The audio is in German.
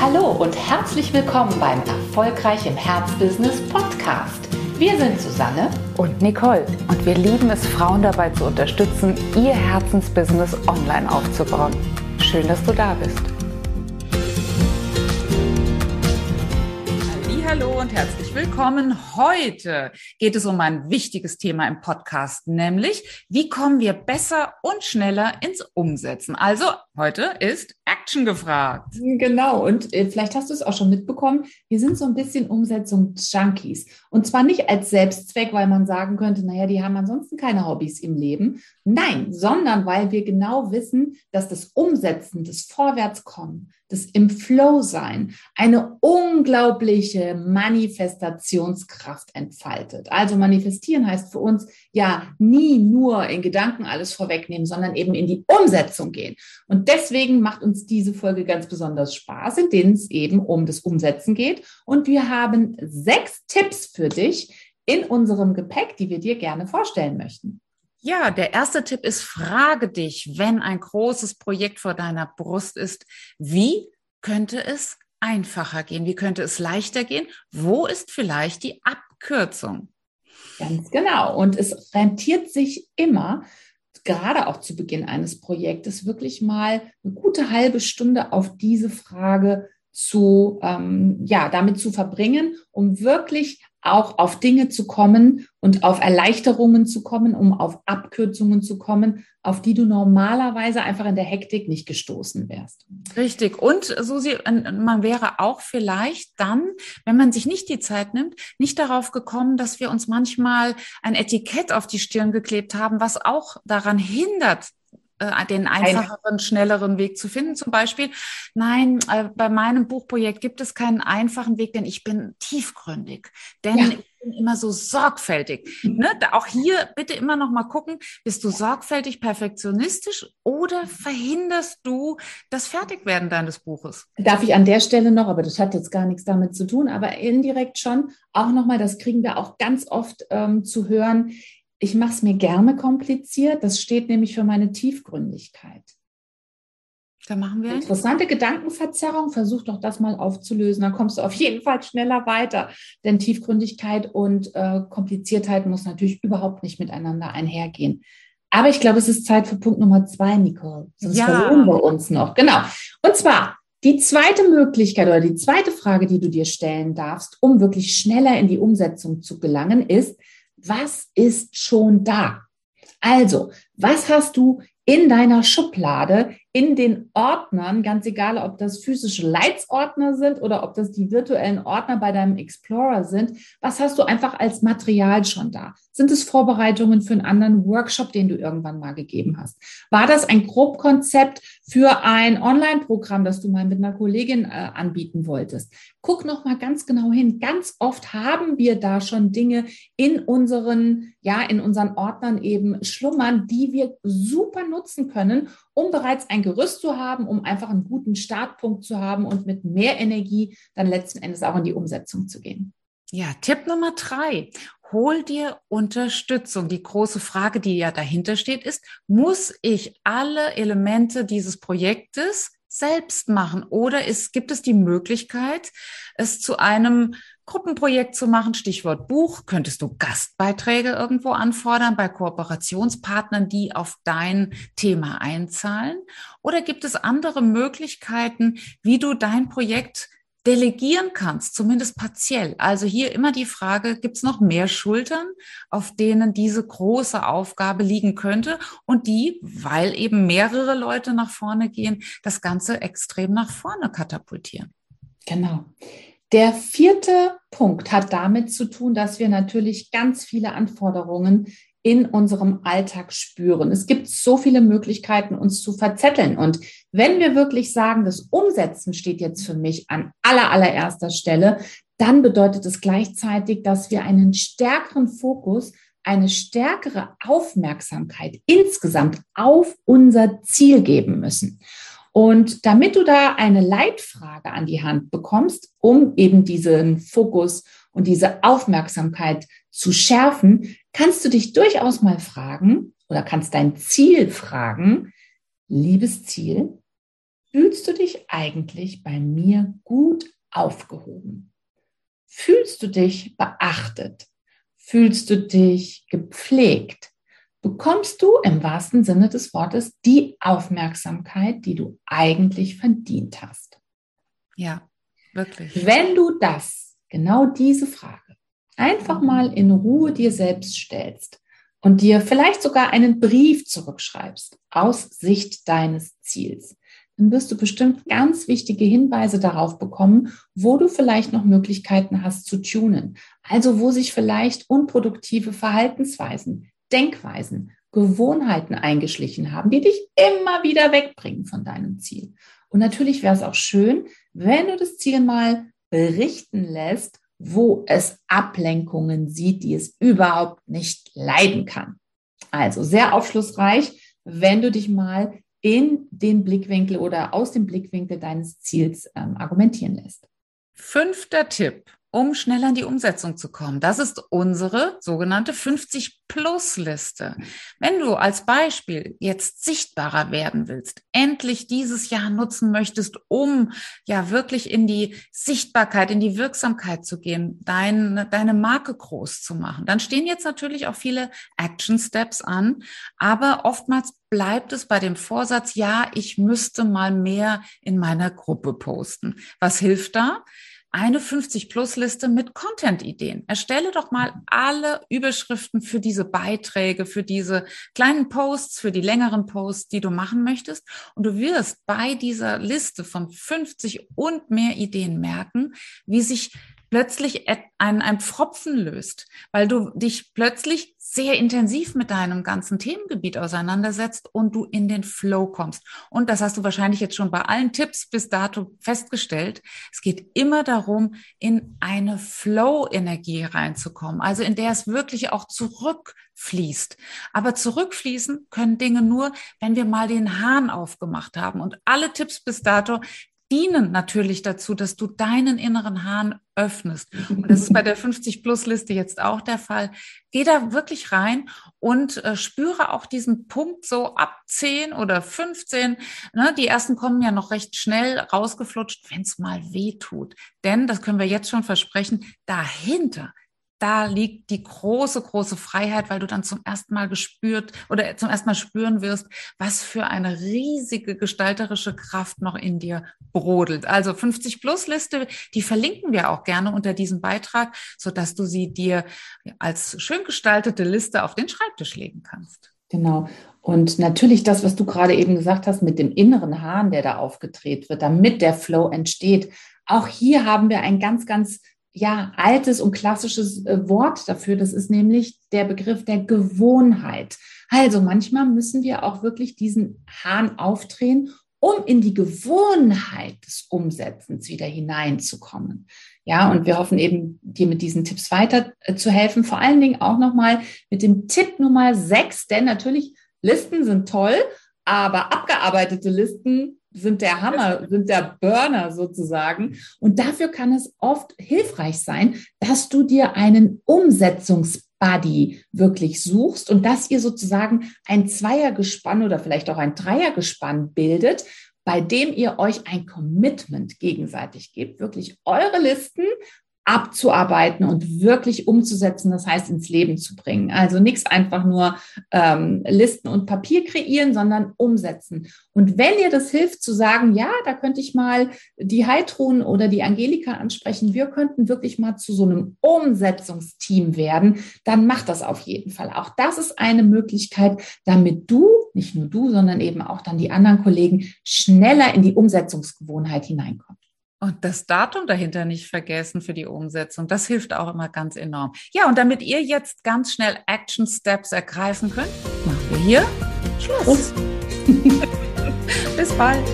Hallo und herzlich willkommen beim Erfolgreich im Herzbusiness Podcast. Wir sind Susanne und Nicole und wir lieben es, Frauen dabei zu unterstützen, ihr Herzensbusiness online aufzubauen. Schön, dass du da bist. Hallo und herzlich willkommen. Heute geht es um ein wichtiges Thema im Podcast, nämlich wie kommen wir besser und schneller ins Umsetzen. Also heute ist Action gefragt. Genau, und äh, vielleicht hast du es auch schon mitbekommen, wir sind so ein bisschen Umsetzungsjunkies. Und zwar nicht als Selbstzweck, weil man sagen könnte, naja, die haben ansonsten keine Hobbys im Leben. Nein, sondern weil wir genau wissen, dass das Umsetzen, das Vorwärtskommen, das im Flow sein eine unglaubliche Manifestationskraft entfaltet. Also manifestieren heißt für uns ja nie nur in Gedanken alles vorwegnehmen, sondern eben in die Umsetzung gehen. Und deswegen macht uns diese Folge ganz besonders Spaß, in denen es eben um das Umsetzen geht. Und wir haben sechs Tipps für dich in unserem Gepäck, die wir dir gerne vorstellen möchten. Ja, der erste Tipp ist, frage dich, wenn ein großes Projekt vor deiner Brust ist, wie könnte es einfacher gehen? Wie könnte es leichter gehen? Wo ist vielleicht die Abkürzung? Ganz genau. Und es rentiert sich immer, gerade auch zu Beginn eines Projektes, wirklich mal eine gute halbe Stunde auf diese Frage zu, ähm, ja, damit zu verbringen, um wirklich auch auf Dinge zu kommen und auf Erleichterungen zu kommen, um auf Abkürzungen zu kommen, auf die du normalerweise einfach in der Hektik nicht gestoßen wärst. Richtig. Und Susi, man wäre auch vielleicht dann, wenn man sich nicht die Zeit nimmt, nicht darauf gekommen, dass wir uns manchmal ein Etikett auf die Stirn geklebt haben, was auch daran hindert, äh, den einfacheren, schnelleren Weg zu finden. Zum Beispiel, nein, äh, bei meinem Buchprojekt gibt es keinen einfachen Weg, denn ich bin tiefgründig. Denn ja. ich bin immer so sorgfältig. Mhm. Ne? Auch hier bitte immer noch mal gucken, bist du sorgfältig, perfektionistisch oder verhinderst du das Fertigwerden deines Buches? Darf ich an der Stelle noch, aber das hat jetzt gar nichts damit zu tun, aber indirekt schon, auch noch mal, das kriegen wir auch ganz oft ähm, zu hören, ich mache es mir gerne kompliziert. Das steht nämlich für meine Tiefgründigkeit. Da machen wir. Interessante Gedankenverzerrung. Versuch doch das mal aufzulösen. Dann kommst du auf jeden Fall schneller weiter. Denn Tiefgründigkeit und äh, Kompliziertheit muss natürlich überhaupt nicht miteinander einhergehen. Aber ich glaube, es ist Zeit für Punkt Nummer zwei, Nicole. Sonst ja. verloren wir uns noch. Genau. Und zwar die zweite Möglichkeit oder die zweite Frage, die du dir stellen darfst, um wirklich schneller in die Umsetzung zu gelangen, ist, was ist schon da? Also, was hast du in deiner Schublade, in den Ordnern, ganz egal, ob das physische Leitsordner sind oder ob das die virtuellen Ordner bei deinem Explorer sind, was hast du einfach als Material schon da? Sind es Vorbereitungen für einen anderen Workshop, den du irgendwann mal gegeben hast? War das ein Grobkonzept für ein Online-Programm, das du mal mit einer Kollegin äh, anbieten wolltest? Guck noch mal ganz genau hin. Ganz oft haben wir da schon Dinge in unseren, ja, in unseren Ordnern eben schlummern, die wir super nutzen können, um bereits ein Gerüst zu haben, um einfach einen guten Startpunkt zu haben und mit mehr Energie dann letzten Endes auch in die Umsetzung zu gehen. Ja, Tipp Nummer drei. Hol dir Unterstützung. Die große Frage, die ja dahinter steht, ist, muss ich alle Elemente dieses Projektes selbst machen? Oder ist, gibt es die Möglichkeit, es zu einem Gruppenprojekt zu machen, Stichwort Buch, könntest du Gastbeiträge irgendwo anfordern bei Kooperationspartnern, die auf dein Thema einzahlen? Oder gibt es andere Möglichkeiten, wie du dein Projekt delegieren kannst, zumindest partiell. Also hier immer die Frage, gibt es noch mehr Schultern, auf denen diese große Aufgabe liegen könnte und die, weil eben mehrere Leute nach vorne gehen, das Ganze extrem nach vorne katapultieren. Genau. Der vierte Punkt hat damit zu tun, dass wir natürlich ganz viele Anforderungen in unserem Alltag spüren. Es gibt so viele Möglichkeiten, uns zu verzetteln. Und wenn wir wirklich sagen, das Umsetzen steht jetzt für mich an aller, allererster Stelle, dann bedeutet es gleichzeitig, dass wir einen stärkeren Fokus, eine stärkere Aufmerksamkeit insgesamt auf unser Ziel geben müssen. Und damit du da eine Leitfrage an die Hand bekommst, um eben diesen Fokus und diese Aufmerksamkeit zu schärfen, kannst du dich durchaus mal fragen oder kannst dein Ziel fragen, liebes Ziel, fühlst du dich eigentlich bei mir gut aufgehoben? Fühlst du dich beachtet? Fühlst du dich gepflegt? Bekommst du im wahrsten Sinne des Wortes die Aufmerksamkeit, die du eigentlich verdient hast? Ja, wirklich. Wenn du das, genau diese Frage, einfach mal in Ruhe dir selbst stellst und dir vielleicht sogar einen Brief zurückschreibst aus Sicht deines Ziels, dann wirst du bestimmt ganz wichtige Hinweise darauf bekommen, wo du vielleicht noch Möglichkeiten hast zu tunen. Also wo sich vielleicht unproduktive Verhaltensweisen, Denkweisen, Gewohnheiten eingeschlichen haben, die dich immer wieder wegbringen von deinem Ziel. Und natürlich wäre es auch schön, wenn du das Ziel mal berichten lässt, wo es Ablenkungen sieht, die es überhaupt nicht leiden kann. Also sehr aufschlussreich, wenn du dich mal in den Blickwinkel oder aus dem Blickwinkel deines Ziels ähm, argumentieren lässt. Fünfter Tipp um schneller in die Umsetzung zu kommen. Das ist unsere sogenannte 50-Plus-Liste. Wenn du als Beispiel jetzt sichtbarer werden willst, endlich dieses Jahr nutzen möchtest, um ja wirklich in die Sichtbarkeit, in die Wirksamkeit zu gehen, deine, deine Marke groß zu machen, dann stehen jetzt natürlich auch viele Action Steps an, aber oftmals bleibt es bei dem Vorsatz, ja, ich müsste mal mehr in meiner Gruppe posten. Was hilft da? Eine 50-Plus-Liste mit Content-Ideen. Erstelle doch mal alle Überschriften für diese Beiträge, für diese kleinen Posts, für die längeren Posts, die du machen möchtest. Und du wirst bei dieser Liste von 50 und mehr Ideen merken, wie sich plötzlich ein, ein Pfropfen löst, weil du dich plötzlich sehr intensiv mit deinem ganzen Themengebiet auseinandersetzt und du in den Flow kommst. Und das hast du wahrscheinlich jetzt schon bei allen Tipps bis dato festgestellt. Es geht immer darum, in eine Flow-Energie reinzukommen, also in der es wirklich auch zurückfließt. Aber zurückfließen können Dinge nur, wenn wir mal den Hahn aufgemacht haben. Und alle Tipps bis dato dienen natürlich dazu, dass du deinen inneren Hahn öffnest. Und das ist bei der 50-Plus-Liste jetzt auch der Fall. Geh da wirklich rein und äh, spüre auch diesen Punkt so ab 10 oder 15. Ne, die ersten kommen ja noch recht schnell rausgeflutscht, wenn es mal weh tut. Denn, das können wir jetzt schon versprechen, dahinter da liegt die große, große Freiheit, weil du dann zum ersten Mal gespürt oder zum ersten Mal spüren wirst, was für eine riesige gestalterische Kraft noch in dir brodelt. Also 50 Plus Liste, die verlinken wir auch gerne unter diesem Beitrag, so dass du sie dir als schön gestaltete Liste auf den Schreibtisch legen kannst. Genau. Und natürlich das, was du gerade eben gesagt hast, mit dem inneren Hahn, der da aufgedreht wird, damit der Flow entsteht. Auch hier haben wir ein ganz, ganz ja, altes und klassisches äh, Wort dafür. Das ist nämlich der Begriff der Gewohnheit. Also manchmal müssen wir auch wirklich diesen Hahn aufdrehen, um in die Gewohnheit des Umsetzens wieder hineinzukommen. Ja, und wir hoffen eben, dir mit diesen Tipps weiter äh, zu helfen. Vor allen Dingen auch nochmal mit dem Tipp Nummer sechs, denn natürlich Listen sind toll, aber abgearbeitete Listen sind der Hammer, sind der Burner sozusagen. Und dafür kann es oft hilfreich sein, dass du dir einen Umsetzungsbuddy wirklich suchst und dass ihr sozusagen ein Zweiergespann oder vielleicht auch ein Dreiergespann bildet, bei dem ihr euch ein Commitment gegenseitig gebt, wirklich eure Listen abzuarbeiten und wirklich umzusetzen, das heißt ins Leben zu bringen. Also nichts einfach nur ähm, Listen und Papier kreieren, sondern umsetzen. Und wenn ihr das hilft zu sagen, ja, da könnte ich mal die Heidrun oder die Angelika ansprechen, wir könnten wirklich mal zu so einem Umsetzungsteam werden, dann macht das auf jeden Fall. Auch das ist eine Möglichkeit, damit du, nicht nur du, sondern eben auch dann die anderen Kollegen schneller in die Umsetzungsgewohnheit hineinkommen. Und das Datum dahinter nicht vergessen für die Umsetzung. Das hilft auch immer ganz enorm. Ja, und damit ihr jetzt ganz schnell Action Steps ergreifen könnt, machen wir hier Schluss. Bis bald.